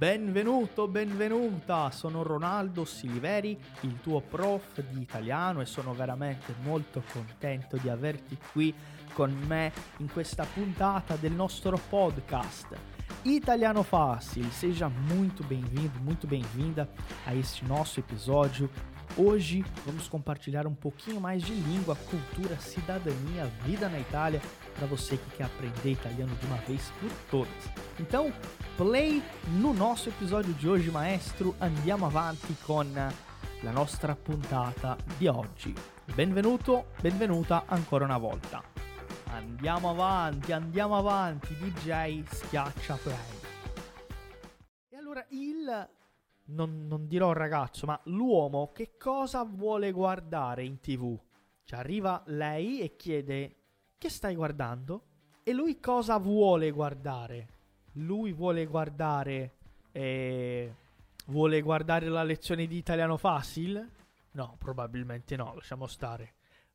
Benvenuto, benvenuta, sono Ronaldo Siliveri, il tuo prof di italiano e sono veramente molto contento di averti qui con me in questa puntata del nostro podcast. Italiano Fácil, seja muito bem-vindo, muito bem-vinda a este nosso episódio. Hoje vamos compartilhar um pouquinho mais de língua, cultura, cidadania, vida na Itália para você que quer aprender italiano de uma vez por todas. Então, play no nosso episódio de hoje, maestro. Andiamo avanti con la nostra puntata di oggi. Benvenuto, benvenuta ancora una volta. Andiamo avanti, andiamo avanti, DJ schiaccia play. E allora il non, non dirò ragazzo, ma l'uomo che cosa vuole guardare in tv? Ci arriva lei e chiede che stai guardando? E lui cosa vuole guardare? Lui vuole guardare... Eh, vuole guardare la lezione di italiano facile? No, probabilmente no, lasciamo stare.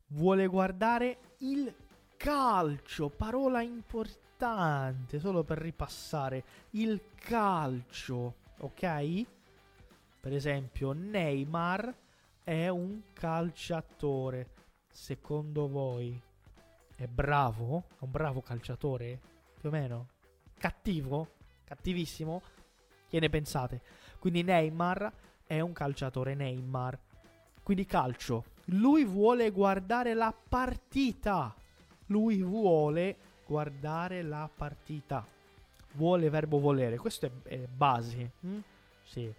Vuole guardare il calcio, parola importante, solo per ripassare. Il calcio, ok? Per esempio, Neymar è un calciatore. Secondo voi è bravo? È un bravo calciatore? Più o meno? Cattivo? Cattivissimo? Che ne pensate? Quindi Neymar è un calciatore Neymar. Quindi calcio. Lui vuole guardare la partita. Lui vuole guardare la partita. Vuole verbo volere. Questo è, è base. Hm? Sì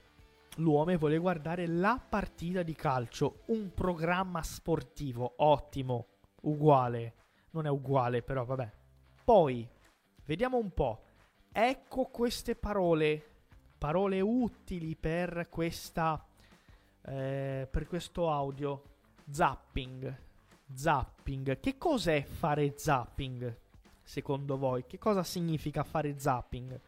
l'uomo vuole guardare la partita di calcio, un programma sportivo ottimo, uguale. Non è uguale, però vabbè. Poi, vediamo un po'. Ecco queste parole, parole utili per questa eh, per questo audio. Zapping. Zapping. Che cos'è fare zapping? Secondo voi, che cosa significa fare zapping?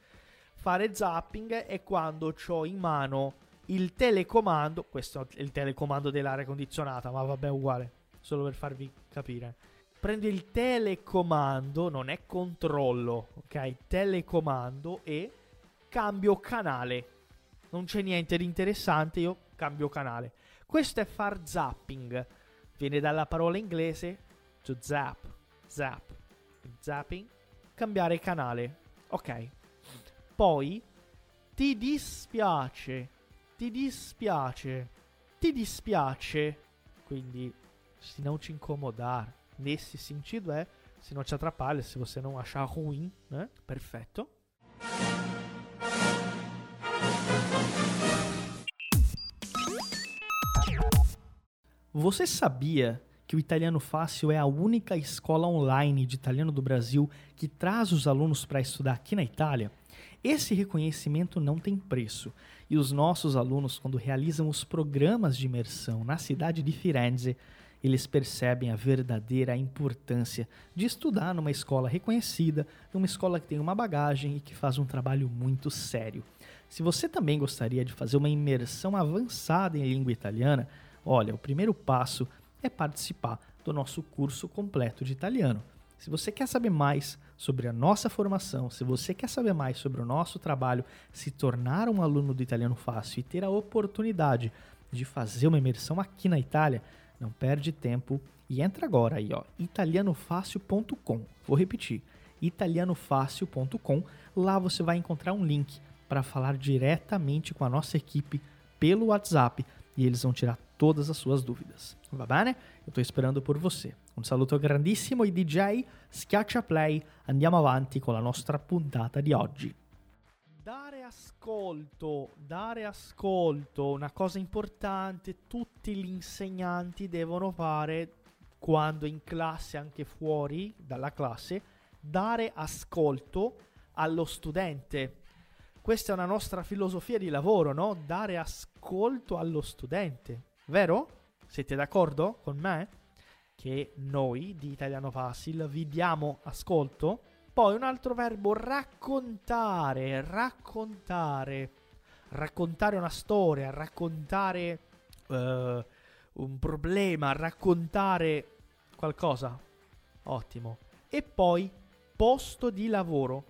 Fare zapping è quando ho in mano il telecomando, questo è il telecomando dell'aria condizionata, ma vabbè uguale, solo per farvi capire. Prendo il telecomando, non è controllo, ok? Telecomando e cambio canale. Non c'è niente di interessante, io cambio canale. Questo è far zapping. Viene dalla parola inglese to zap, zap, zapping, cambiare canale. Ok. Poi ti dispiace ti dispiace, ti dispiace. Quindi, se não te incomodar, nesse sentido é, se não te atrapalha, se você não achar ruim, né? Perfeito. Você sabia que o Italiano Fácil é a única escola online de italiano do Brasil que traz os alunos para estudar aqui na Itália? Esse reconhecimento não tem preço, e os nossos alunos, quando realizam os programas de imersão na cidade de Firenze, eles percebem a verdadeira importância de estudar numa escola reconhecida, numa escola que tem uma bagagem e que faz um trabalho muito sério. Se você também gostaria de fazer uma imersão avançada em língua italiana, olha, o primeiro passo é participar do nosso curso completo de italiano. Se você quer saber mais sobre a nossa formação, se você quer saber mais sobre o nosso trabalho, se tornar um aluno do Italiano Fácil e ter a oportunidade de fazer uma imersão aqui na Itália, não perde tempo e entra agora aí, ó, italianofácil.com. Vou repetir, italianofácil.com. Lá você vai encontrar um link para falar diretamente com a nossa equipe pelo WhatsApp e eles vão tirar todas as suas dúvidas. Va bene? Eu estou esperando por você. Un saluto grandissimo ai DJ, schiaccia play, andiamo avanti con la nostra puntata di oggi. Dare ascolto, dare ascolto, una cosa importante, tutti gli insegnanti devono fare quando in classe, anche fuori dalla classe, dare ascolto allo studente. Questa è una nostra filosofia di lavoro, no? Dare ascolto allo studente, vero? Siete d'accordo con me? Che noi di Italiano Facile vi diamo ascolto. Poi un altro verbo, raccontare, raccontare. Raccontare una storia, raccontare uh, un problema, raccontare qualcosa. Ottimo. E poi posto di lavoro.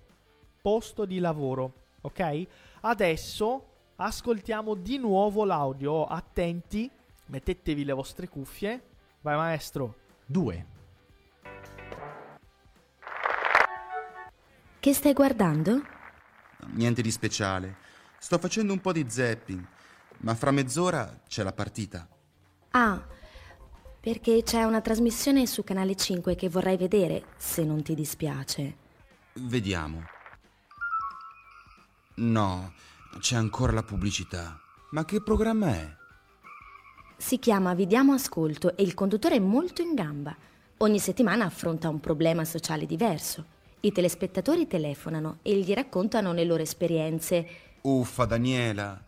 Posto di lavoro. ok? Adesso ascoltiamo di nuovo l'audio. Attenti, mettetevi le vostre cuffie. Vai maestro. 2. Che stai guardando? Niente di speciale. Sto facendo un po' di zapping, ma fra mezz'ora c'è la partita. Ah, perché c'è una trasmissione su Canale 5 che vorrei vedere, se non ti dispiace. Vediamo. No, c'è ancora la pubblicità. Ma che programma è? Si chiama Vi diamo ascolto e il conduttore è molto in gamba. Ogni settimana affronta un problema sociale diverso. I telespettatori telefonano e gli raccontano le loro esperienze. Uffa, Daniela.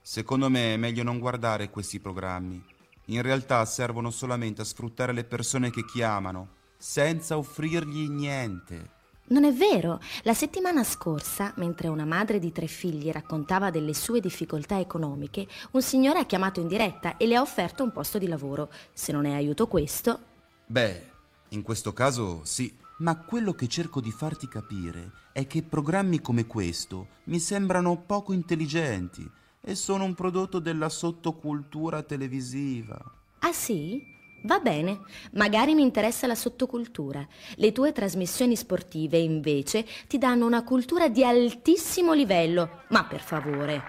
Secondo me è meglio non guardare questi programmi. In realtà servono solamente a sfruttare le persone che chiamano, senza offrirgli niente. Non è vero. La settimana scorsa, mentre una madre di tre figli raccontava delle sue difficoltà economiche, un signore ha chiamato in diretta e le ha offerto un posto di lavoro. Se non è aiuto questo... Beh, in questo caso sì. Ma quello che cerco di farti capire è che programmi come questo mi sembrano poco intelligenti e sono un prodotto della sottocultura televisiva. Ah sì? Va bene, magari mi interessa la sottocultura. Le tue trasmissioni sportive, invece, ti danno una cultura di altissimo livello. Ma per favore.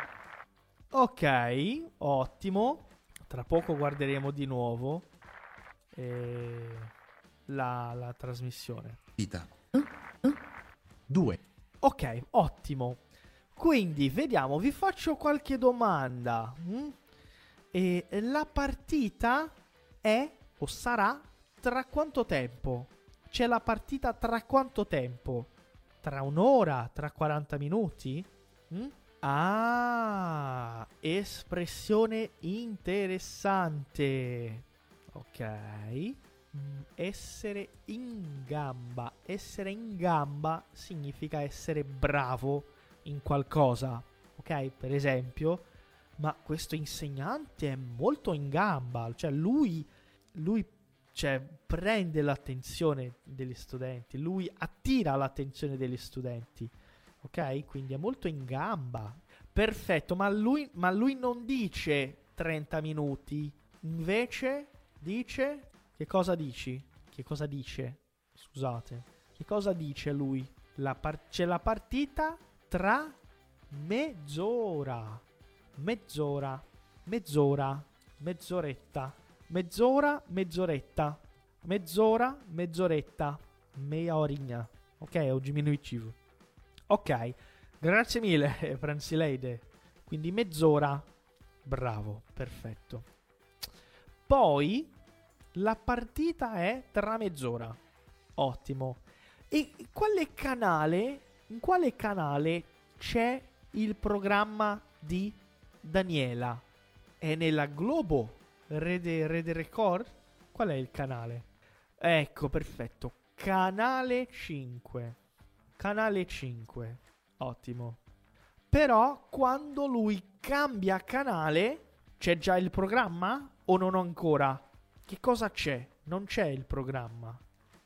Ok, ottimo. Tra poco guarderemo di nuovo eh, la, la trasmissione. Vita. 2. Ok, ottimo. Quindi, vediamo, vi faccio qualche domanda. mm? E la partita è o sarà tra quanto tempo? C'è la partita tra quanto tempo? Tra un'ora? Tra 40 minuti? Mm? Ah, espressione interessante. Ok. Mm, Essere in gamba. Essere in gamba significa essere bravo in qualcosa. Ok? Per esempio, ma questo insegnante è molto in gamba. Cioè, lui, lui cioè, prende l'attenzione degli studenti. Lui attira l'attenzione degli studenti. Ok? Quindi è molto in gamba. Perfetto, ma lui, ma lui non dice 30 minuti. Invece dice... Che cosa dici? Che cosa dice? Scusate. Che cosa dice lui? La par- c'è la partita tra mezz'ora. Mezz'ora. Mezz'ora. Mezz'oretta. Mezz'ora, mezz'oretta. Mezz'ora, mezz'oretta. Meia orinha. Ok, è un. Ok, grazie mille, Franzileide. Quindi mezz'ora. Bravo, perfetto. Poi la partita è tra mezz'ora. Ottimo. E quale canale? In quale canale c'è il programma di Daniela? È nella Globo? Rede, Rede Record? Qual è il canale? Ecco, perfetto. Canale 5. Canale 5. Ottimo. Però quando lui cambia canale, c'è già il programma o non ancora? Che cosa c'è? Non c'è il programma.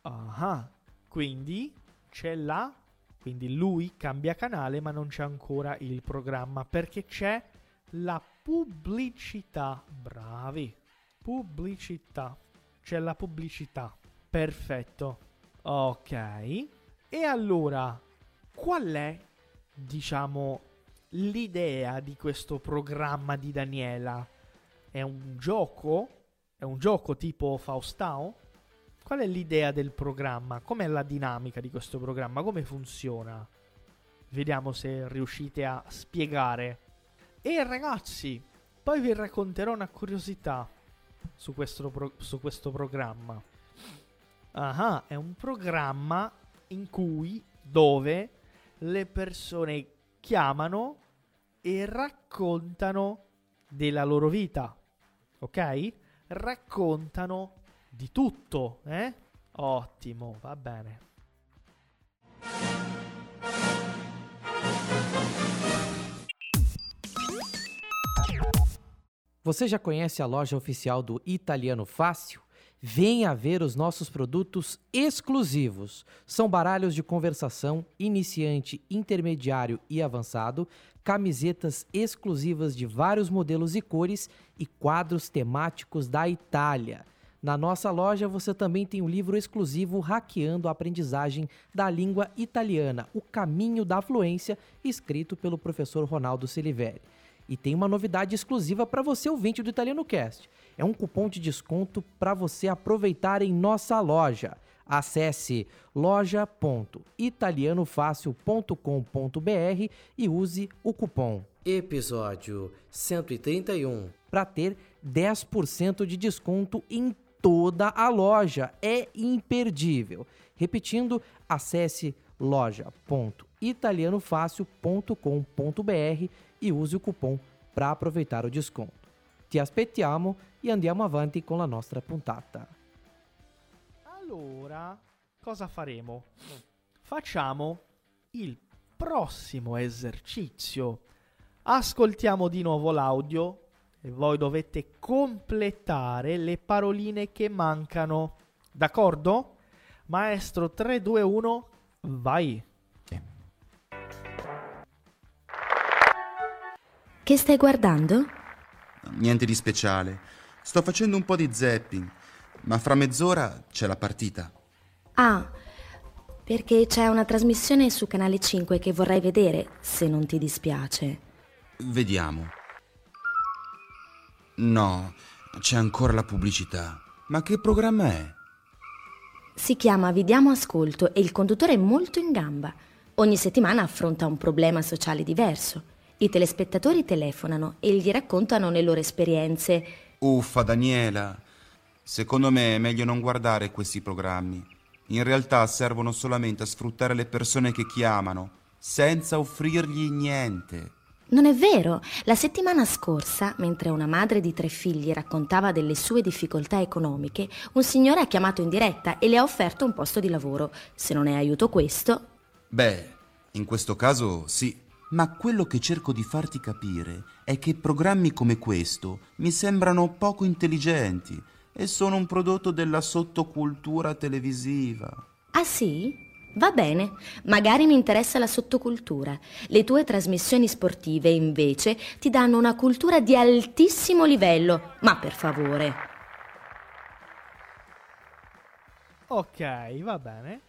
Ah, quindi c'è la. Quindi lui cambia canale, ma non c'è ancora il programma perché c'è la pubblicità. Bravi. Pubblicità. C'è la pubblicità. Perfetto. Ok. E allora, qual è, diciamo, l'idea di questo programma di Daniela? È un gioco? È un gioco tipo Faustao? Qual è l'idea del programma? Com'è la dinamica di questo programma? Come funziona? Vediamo se riuscite a spiegare. E ragazzi, poi vi racconterò una curiosità su questo, pro- su questo programma. Ah, è un programma in cui, dove le persone chiamano e raccontano della loro vita. Ok? Raccontano di tutto, eh? Ottimo, va bene. Você já conhece a loja oficial do Italiano Fácil? Venha ver os nossos produtos exclusivos. São baralhos de conversação, iniciante, intermediário e avançado, camisetas exclusivas de vários modelos e cores e quadros temáticos da Itália. Na nossa loja você também tem um livro exclusivo Hackeando a Aprendizagem da Língua Italiana, O Caminho da Fluência, escrito pelo professor Ronaldo Siliveri. E tem uma novidade exclusiva para você ouvinte do Italiano Cast. É um cupom de desconto para você aproveitar em nossa loja. Acesse loja.italianofácil.com.br e use o cupom episódio 131 para ter 10% de desconto em toda a loja. É imperdível. Repetindo, acesse loja.italianofácil.com.br e use o cupom para aproveitar o desconto. Ti aspettiamo e andiamo avanti con la nostra puntata. Allora, cosa faremo? Facciamo il prossimo esercizio. Ascoltiamo di nuovo l'audio e voi dovete completare le paroline che mancano. D'accordo? Maestro 3, 2, 1, vai. Che stai guardando? Niente di speciale. Sto facendo un po' di zapping, ma fra mezz'ora c'è la partita. Ah, perché c'è una trasmissione su Canale 5 che vorrei vedere, se non ti dispiace. Vediamo. No, c'è ancora la pubblicità. Ma che programma è? Si chiama Vi diamo ascolto e il conduttore è molto in gamba. Ogni settimana affronta un problema sociale diverso. I telespettatori telefonano e gli raccontano le loro esperienze. Uffa, Daniela. Secondo me è meglio non guardare questi programmi. In realtà servono solamente a sfruttare le persone che chiamano, senza offrirgli niente. Non è vero. La settimana scorsa, mentre una madre di tre figli raccontava delle sue difficoltà economiche, un signore ha chiamato in diretta e le ha offerto un posto di lavoro. Se non è aiuto questo... Beh, in questo caso sì. Ma quello che cerco di farti capire è che programmi come questo mi sembrano poco intelligenti e sono un prodotto della sottocultura televisiva. Ah sì? Va bene, magari mi interessa la sottocultura. Le tue trasmissioni sportive, invece, ti danno una cultura di altissimo livello. Ma per favore. Ok, va bene.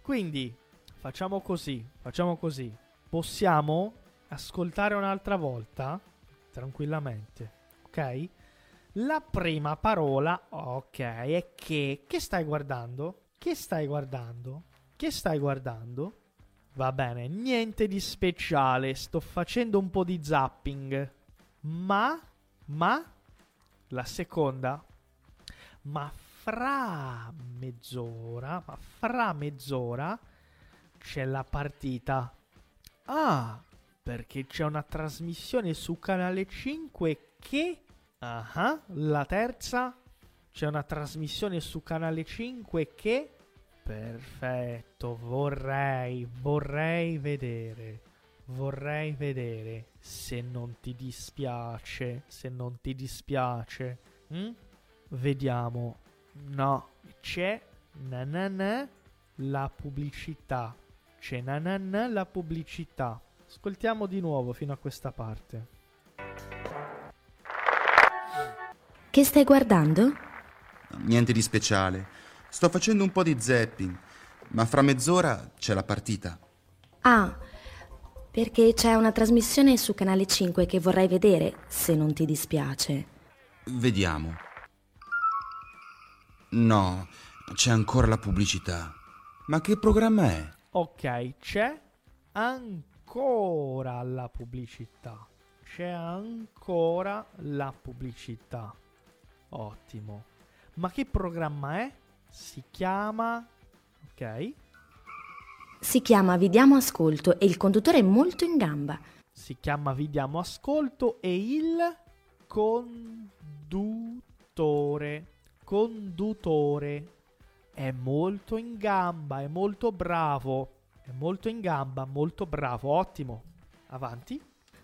Quindi, facciamo così, facciamo così. Possiamo ascoltare un'altra volta? Tranquillamente, ok? La prima parola, ok, è che... Che stai guardando? Che stai guardando? Che stai guardando? Va bene, niente di speciale, sto facendo un po' di zapping. Ma, ma, la seconda, ma fra mezz'ora, ma fra mezz'ora c'è la partita. Ah, perché c'è una trasmissione su Canale 5 che... Ah, la terza, c'è una trasmissione su Canale 5 che... Perfetto, vorrei, vorrei vedere, vorrei vedere se non ti dispiace, se non ti dispiace. Mm? Vediamo. No, c'è nanana la pubblicità. C'è nanana la pubblicità. Ascoltiamo di nuovo fino a questa parte. Che stai guardando? Niente di speciale. Sto facendo un po' di zapping, ma fra mezz'ora c'è la partita. Ah, perché c'è una trasmissione su Canale 5 che vorrei vedere, se non ti dispiace. Vediamo. No, c'è ancora la pubblicità. Ma che programma è? Ok, c'è ancora la pubblicità. C'è ancora la pubblicità. Ottimo. Ma che programma è? Si chiama... Ok. Si chiama Vi diamo ascolto e il conduttore è molto in gamba. Si chiama Vi diamo ascolto e il conduttore. Conduttore. È molto in gamba, è molto bravo. È molto in gamba, molto bravo, ottimo. Avanti.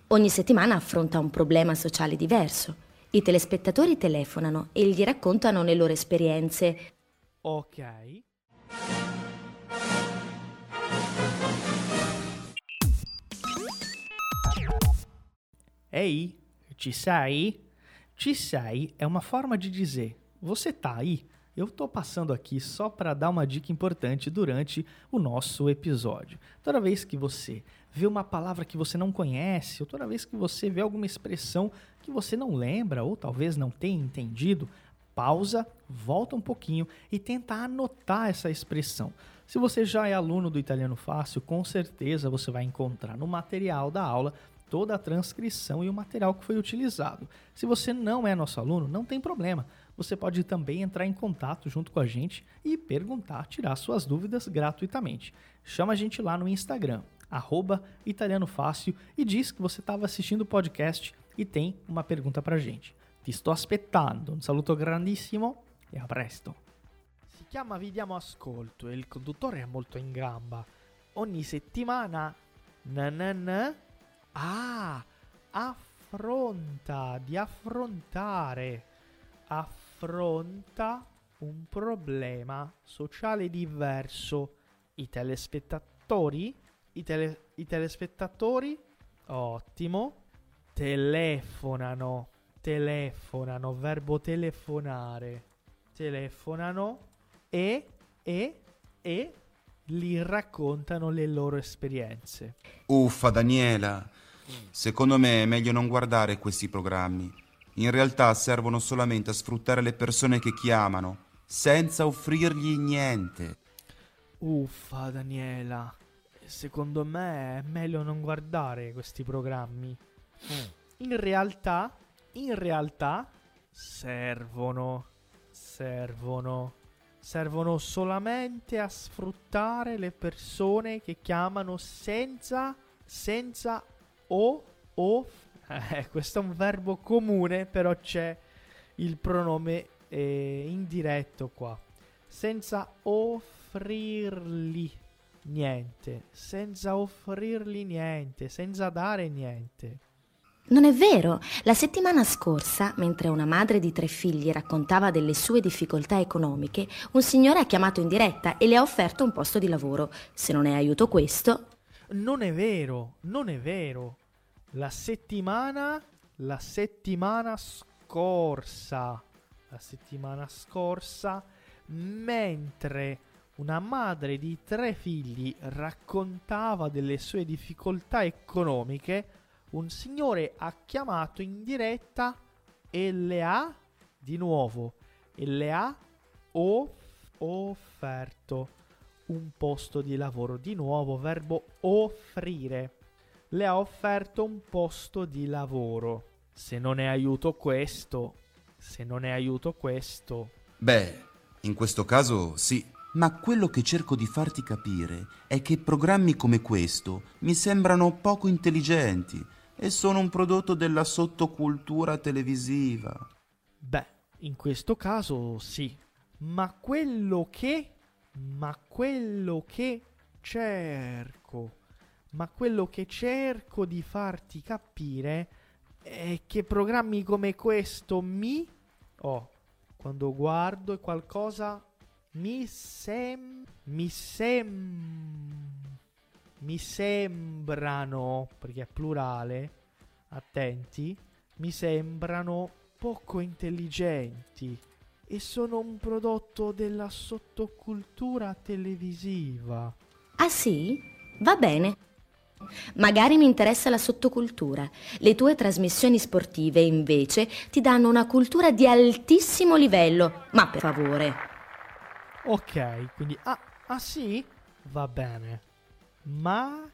Ogni settimana affronta un problema sociale diverso. I telespettatori telefonano e gli raccontano le loro esperienze. Ok. Ehi, ci sei? Ci sei é uma forma de dizer: você tá aí? Eu tô passando aqui só para dar uma dica importante durante o nosso episódio. Toda vez que você vê uma palavra que você não conhece, ou toda vez que você vê alguma expressão que você não lembra ou talvez não tenha entendido, pausa, volta um pouquinho e tenta anotar essa expressão. Se você já é aluno do Italiano Fácil, com certeza você vai encontrar no material da aula toda a transcrição e o material que foi utilizado. Se você não é nosso aluno, não tem problema. Você pode também entrar em contato junto com a gente e perguntar, tirar suas dúvidas gratuitamente. Chama a gente lá no Instagram, arroba Italiano Fácil, e diz que você estava assistindo o podcast e tem uma pergunta pra gente. Ti sto aspettando. Un saluto grandissimo e a presto. Si chiama Vediamo Ascolto e il conduttore è molto in gamba. Ogni settimana na na na Ah, affronta, di affrontare. Affronta un problema sociale diverso. I telespettatori? I, tele- i telespettatori? Ottimo. Telefonano. Telefonano. Verbo telefonare. Telefonano e, e, e gli raccontano le loro esperienze. Uffa, Daniela. Secondo me è meglio non guardare questi programmi. In realtà servono solamente a sfruttare le persone che chiamano, senza offrirgli niente. Uffa, Daniela. Secondo me è meglio non guardare questi programmi. In realtà, in realtà, servono. Servono. Servono solamente a sfruttare le persone che chiamano senza, senza o, o. Eh, questo è un verbo comune, però c'è il pronome eh, indiretto qua. Senza offrirgli niente, senza offrirgli niente, senza dare niente. Non è vero. La settimana scorsa, mentre una madre di tre figli raccontava delle sue difficoltà economiche, un signore ha chiamato in diretta e le ha offerto un posto di lavoro. Se non è aiuto questo... Non è vero, non è vero. La settimana, la settimana scorsa, la settimana scorsa, mentre una madre di tre figli raccontava delle sue difficoltà economiche, un signore ha chiamato in diretta e le ha, di nuovo, e le ha off- offerto un posto di lavoro. Di nuovo, verbo offrire. Le ha offerto un posto di lavoro. Se non è aiuto questo, se non è aiuto questo, Beh, in questo caso sì. Ma quello che cerco di farti capire è che programmi come questo mi sembrano poco intelligenti e sono un prodotto della sottocultura televisiva. Beh, in questo caso sì. Ma quello che... Ma quello che cerco... Ma quello che cerco di farti capire è che programmi come questo mi... Oh, quando guardo qualcosa... Mi sem... Mi sem... Mi sembrano, perché è plurale, attenti, mi sembrano poco intelligenti e sono un prodotto della sottocultura televisiva. Ah sì? Va bene. Magari mi interessa la sottocultura. Le tue trasmissioni sportive, invece, ti danno una cultura di altissimo livello. Ma per favore. Ok, quindi... Ah, ah sì? Va bene. Ma...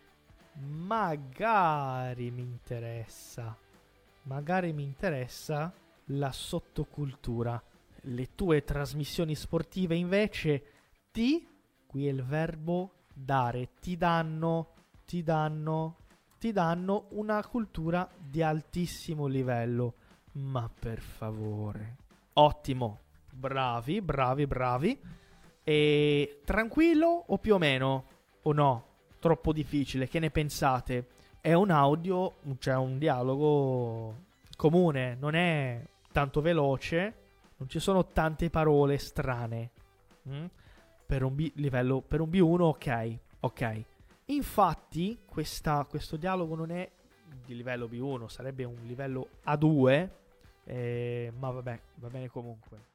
Magari mi interessa. Magari mi interessa la sottocultura. Le tue trasmissioni sportive invece ti... Qui è il verbo dare. Ti danno... Ti danno... Ti danno una cultura di altissimo livello. Ma per favore. Ottimo. Bravi, bravi, bravi. E tranquillo o più o meno? O no? Troppo difficile, che ne pensate? È un audio, cioè un dialogo comune, non è tanto veloce, non ci sono tante parole strane. Mm? Per, un B, livello, per un B1 ok, ok. Infatti questa, questo dialogo non è di livello B1, sarebbe un livello A2, eh, ma vabbè, va bene comunque.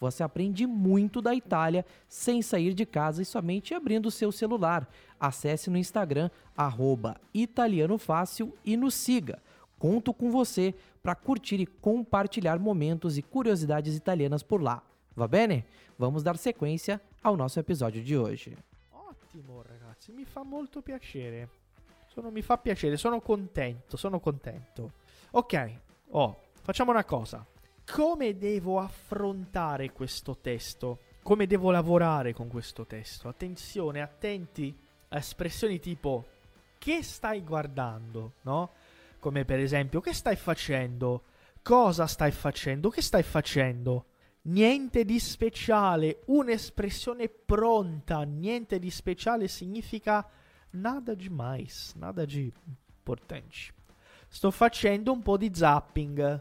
Você aprende muito da Itália sem sair de casa e somente abrindo o seu celular. Acesse no Instagram, italianofácil e nos siga. Conto com você para curtir e compartilhar momentos e curiosidades italianas por lá. Va bene? Vamos dar sequência ao nosso episódio de hoje. Ottimo ragazzi, mi fa molto piacere. Sono, mi fa piacere, sono contento, sono contento. Ok, oh, facciamo una cosa. Come devo affrontare questo testo? Come devo lavorare con questo testo? Attenzione, attenti a espressioni tipo che stai guardando, no? Come per esempio che stai facendo? Cosa stai facendo? Che stai facendo? Niente di speciale, un'espressione pronta, niente di speciale significa nada de mais, nada de importante. Sto facendo un po' di zapping,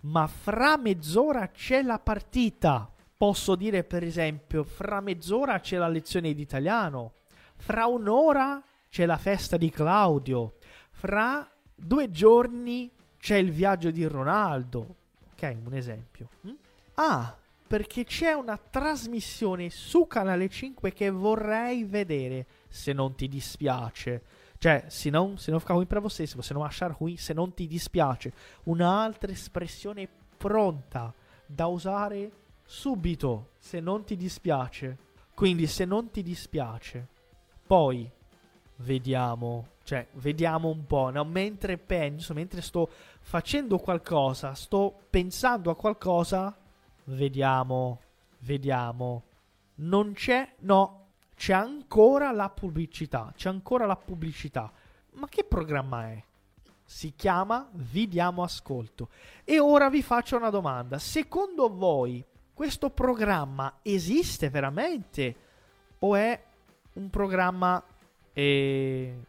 ma fra mezz'ora c'è la partita. Posso dire per esempio, fra mezz'ora c'è la lezione di italiano, fra un'ora c'è la festa di Claudio, fra due giorni c'è il viaggio di Ronaldo. Ok, un esempio. Mm? Ah, perché c'è una trasmissione su Canale 5 che vorrei vedere, se non ti dispiace. Cioè, se não, se não ficar ruim para você, se você não achar se non ti dispiace. Un'altra espressione pronta da usare subito, se non ti dispiace. Quindi, se non ti dispiace. Poi, vediamo, cioè, vediamo un po', no? Mentre penso, mentre sto facendo qualcosa, sto pensando a qualcosa, vediamo, vediamo. Non c'è, no, c'è ancora la pubblicità, c'è ancora la pubblicità. Ma che programma è? Si chiama Vi diamo ascolto. E ora vi faccio una domanda. Secondo voi questo programma esiste veramente o è un programma e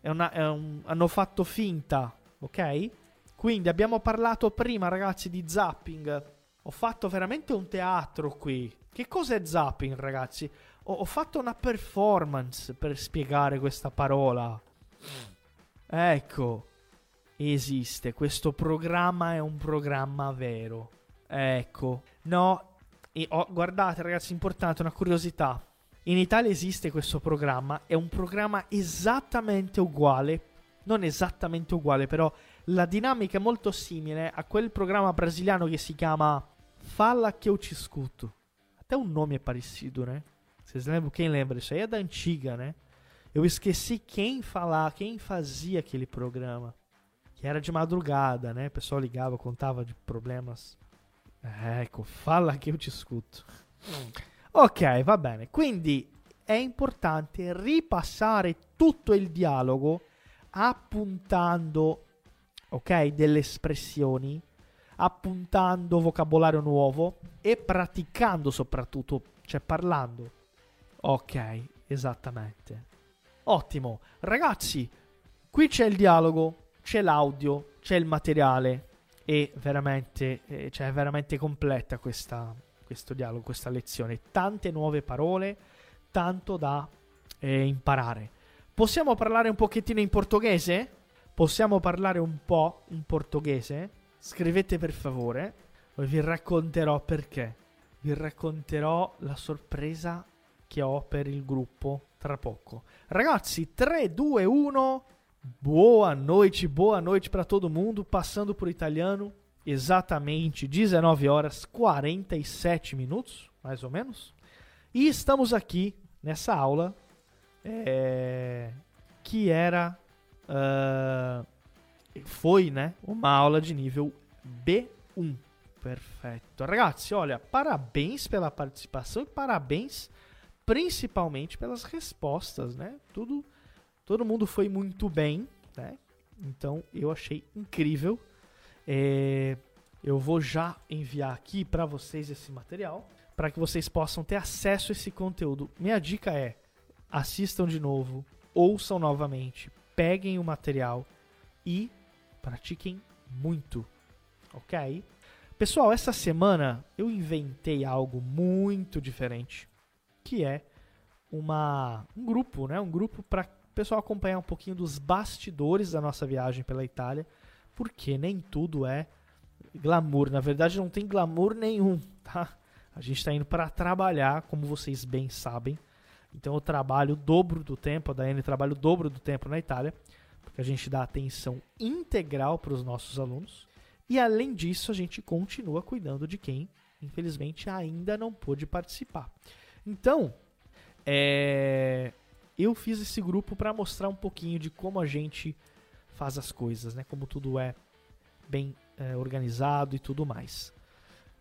è una, è un, hanno fatto finta, ok? Quindi abbiamo parlato prima, ragazzi, di zapping. Ho fatto veramente un teatro qui. Che cos'è zapping, ragazzi? Ho, ho fatto una performance per spiegare questa parola. Ecco, esiste. Questo programma è un programma vero. Ecco. No, e, oh, guardate, ragazzi, importante, una curiosità. In Italia esiste questo programma, è un programma esattamente uguale, non esattamente uguale, però la dinamica è molto simile a quel programma brasiliano che si chiama Fala que eu te o nome é parecido, né? Vocês lembram? Quem lembra? Isso aí é da antiga, né? Eu esqueci quem falar, quem fazia aquele programa. Que era de madrugada, né? O pessoal ligava, contava de problemas. Ecco, fala che io ci escuto. Ok, va bene. Quindi è importante ripassare tutto il dialogo appuntando, ok, delle espressioni, appuntando vocabolario nuovo e praticando soprattutto, cioè parlando. Ok, esattamente. Ottimo. Ragazzi, qui c'è il dialogo, c'è l'audio, c'è il materiale e veramente, eh, cioè è veramente completa questa, questo dialogo, questa lezione. Tante nuove parole, tanto da eh, imparare. Possiamo parlare un pochettino in portoghese? Possiamo parlare un po' in portoghese? Scrivete per favore, vi racconterò perché. Vi racconterò la sorpresa che ho per il gruppo tra poco. Ragazzi, 3, 2, 1. Boa noite, boa noite para todo mundo. Passando por italiano, exatamente 19 horas 47 minutos, mais ou menos. E estamos aqui nessa aula é, que era uh, foi, né, uma aula de nível B1. Perfeito. Ragazzi, olha, parabéns pela participação e parabéns principalmente pelas respostas, né? Tudo, todo mundo foi muito bem, né? Então eu achei incrível. É, eu vou já enviar aqui para vocês esse material para que vocês possam ter acesso a esse conteúdo. Minha dica é: assistam de novo, ouçam novamente, peguem o material e pratiquem muito, ok? Pessoal, essa semana eu inventei algo muito diferente, que é uma, um grupo, né? Um grupo para o pessoal acompanhar um pouquinho dos bastidores da nossa viagem pela Itália, porque nem tudo é glamour. Na verdade, não tem glamour nenhum, tá? A gente está indo para trabalhar, como vocês bem sabem. Então eu trabalho o dobro do tempo, a Daiane trabalha o dobro do tempo na Itália, porque a gente dá atenção integral para os nossos alunos. E além disso, a gente continua cuidando de quem, infelizmente, ainda não pôde participar. Então, é, eu fiz esse grupo para mostrar um pouquinho de como a gente faz as coisas, né? Como tudo é bem é, organizado e tudo mais.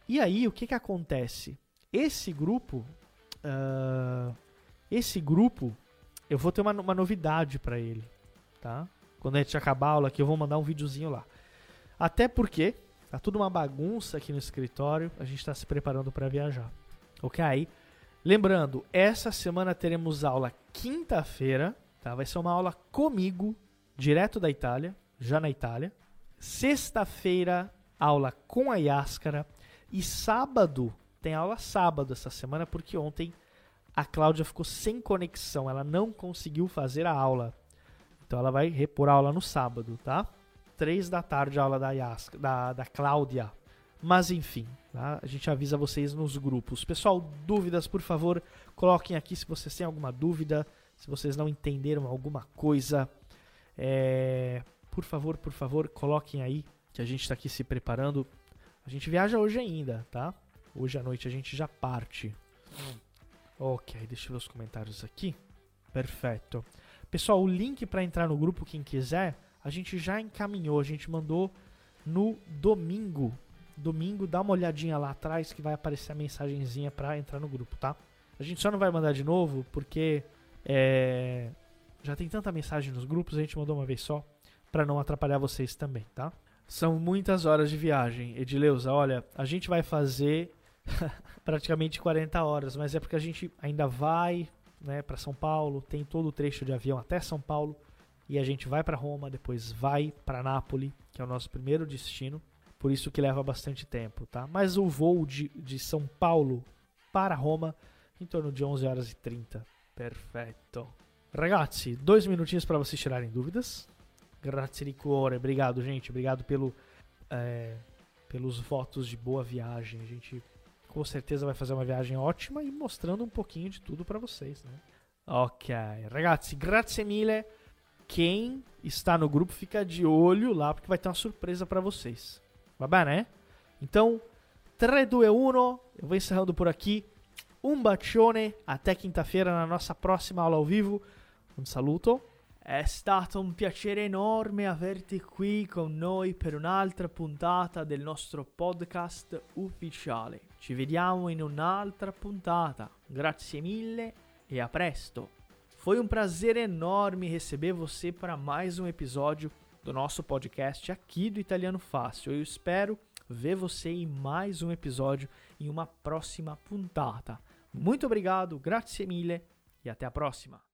E aí, o que que acontece? Esse grupo, uh, esse grupo, eu vou ter uma, uma novidade para ele, tá? Quando a gente acabar a aula aqui, eu vou mandar um videozinho lá. Até porque tá tudo uma bagunça aqui no escritório, a gente está se preparando para viajar. Ok? Lembrando, essa semana teremos aula quinta-feira, tá? Vai ser uma aula comigo, direto da Itália, já na Itália. Sexta-feira, aula com a Yáscara. E sábado, tem aula sábado essa semana, porque ontem a Cláudia ficou sem conexão, ela não conseguiu fazer a aula. Então ela vai repor a aula no sábado, tá? Três da tarde a aula da, Yasca, da, da Cláudia. Mas enfim, tá? a gente avisa vocês nos grupos. Pessoal, dúvidas, por favor, coloquem aqui se vocês têm alguma dúvida, se vocês não entenderam alguma coisa. É, por favor, por favor, coloquem aí que a gente está aqui se preparando. A gente viaja hoje ainda, tá? Hoje à noite a gente já parte. Ok, deixa eu ver os comentários aqui. Perfeito. Pessoal, o link para entrar no grupo, quem quiser, a gente já encaminhou, a gente mandou no domingo. Domingo, dá uma olhadinha lá atrás que vai aparecer a mensagenzinha para entrar no grupo, tá? A gente só não vai mandar de novo porque é, já tem tanta mensagem nos grupos, a gente mandou uma vez só para não atrapalhar vocês também, tá? São muitas horas de viagem. Edileuza, olha, a gente vai fazer praticamente 40 horas, mas é porque a gente ainda vai né, para São Paulo, tem todo o trecho de avião até São Paulo e a gente vai para Roma, depois vai para Nápoles, que é o nosso primeiro destino. Por isso que leva bastante tempo, tá? Mas o voo de, de São Paulo para Roma em torno de 11 horas e 30. Perfeito. Ragazzi, dois minutinhos para vocês tirarem dúvidas. Grazie di cuore. Obrigado, gente. Obrigado pelo, é, pelos votos de boa viagem. A gente com certeza vai fazer uma viagem ótima e mostrando um pouquinho de tudo para vocês, né? Ok, ragazzi, grazie mille. Quem está no grupo fica de olho lá porque vai ter uma surpresa para vocês. Va bene? Então, 3, 2, 1, eu vou encerrando por aqui. Um bacione, até quinta-feira na nossa próxima aula ao vivo. Un saluto. È stato un piacere enorme averti qui con noi per un'altra puntata del nostro podcast ufficiale. Ci vediamo in un'altra puntata. Grazie mille e a presto. Foi um prazer enorme receber você para mais um episódio do nosso podcast aqui do Italiano Fácil. Eu espero ver você em mais um episódio em uma próxima puntata. Muito obrigado, grazie mille e até a próxima.